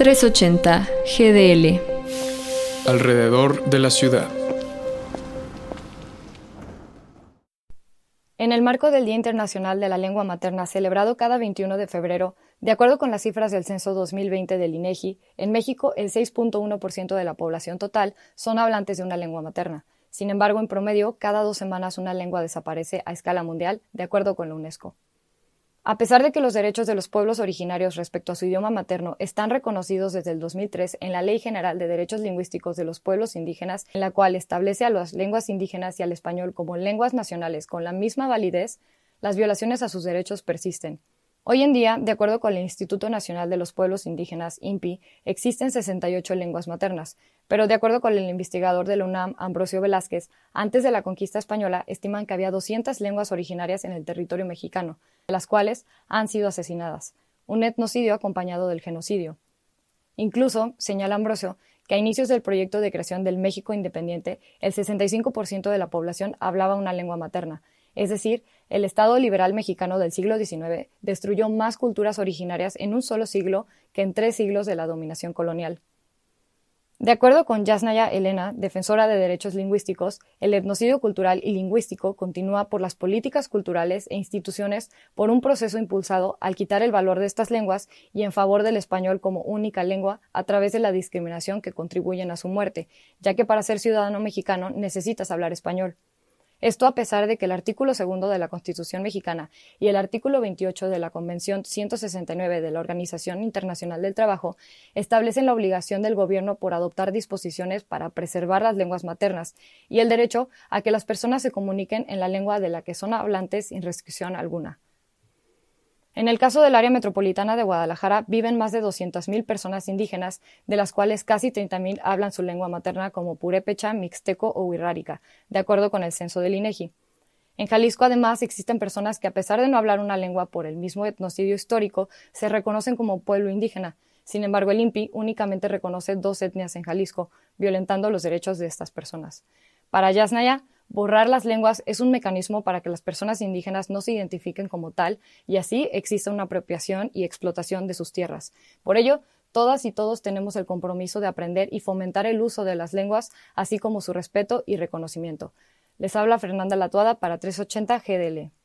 380 GDL. Alrededor de la ciudad. En el marco del Día Internacional de la Lengua Materna, celebrado cada 21 de febrero, de acuerdo con las cifras del censo 2020 del INEGI, en México el 6.1% de la población total son hablantes de una lengua materna. Sin embargo, en promedio, cada dos semanas una lengua desaparece a escala mundial, de acuerdo con la UNESCO. A pesar de que los derechos de los pueblos originarios respecto a su idioma materno están reconocidos desde el 2003 en la Ley General de Derechos Lingüísticos de los Pueblos Indígenas, en la cual establece a las lenguas indígenas y al español como lenguas nacionales con la misma validez, las violaciones a sus derechos persisten. Hoy en día, de acuerdo con el Instituto Nacional de los Pueblos Indígenas, INPI, existen 68 lenguas maternas, pero de acuerdo con el investigador de la UNAM, Ambrosio Velázquez, antes de la conquista española estiman que había 200 lenguas originarias en el territorio mexicano, las cuales han sido asesinadas, un etnocidio acompañado del genocidio. Incluso, señala Ambrosio, que a inicios del proyecto de creación del México independiente, el 65% de la población hablaba una lengua materna, es decir, el Estado liberal mexicano del siglo XIX destruyó más culturas originarias en un solo siglo que en tres siglos de la dominación colonial. De acuerdo con Yasnaya Elena, defensora de derechos lingüísticos, el etnocidio cultural y lingüístico continúa por las políticas culturales e instituciones por un proceso impulsado al quitar el valor de estas lenguas y en favor del español como única lengua a través de la discriminación que contribuyen a su muerte, ya que para ser ciudadano mexicano necesitas hablar español. Esto a pesar de que el artículo segundo de la Constitución mexicana y el artículo 28 de la Convención 169 de la Organización Internacional del Trabajo establecen la obligación del gobierno por adoptar disposiciones para preservar las lenguas maternas y el derecho a que las personas se comuniquen en la lengua de la que son hablantes sin restricción alguna. En el caso del área metropolitana de Guadalajara viven más de 200.000 personas indígenas, de las cuales casi 30.000 hablan su lengua materna como purépecha, mixteco o huirrárica, de acuerdo con el censo del INEGI. En Jalisco, además, existen personas que, a pesar de no hablar una lengua por el mismo etnocidio histórico, se reconocen como pueblo indígena. Sin embargo, el INPI únicamente reconoce dos etnias en Jalisco, violentando los derechos de estas personas. Para Yasnaya, Borrar las lenguas es un mecanismo para que las personas indígenas no se identifiquen como tal y así exista una apropiación y explotación de sus tierras. Por ello, todas y todos tenemos el compromiso de aprender y fomentar el uso de las lenguas, así como su respeto y reconocimiento. Les habla Fernanda Latuada para 380 GDL.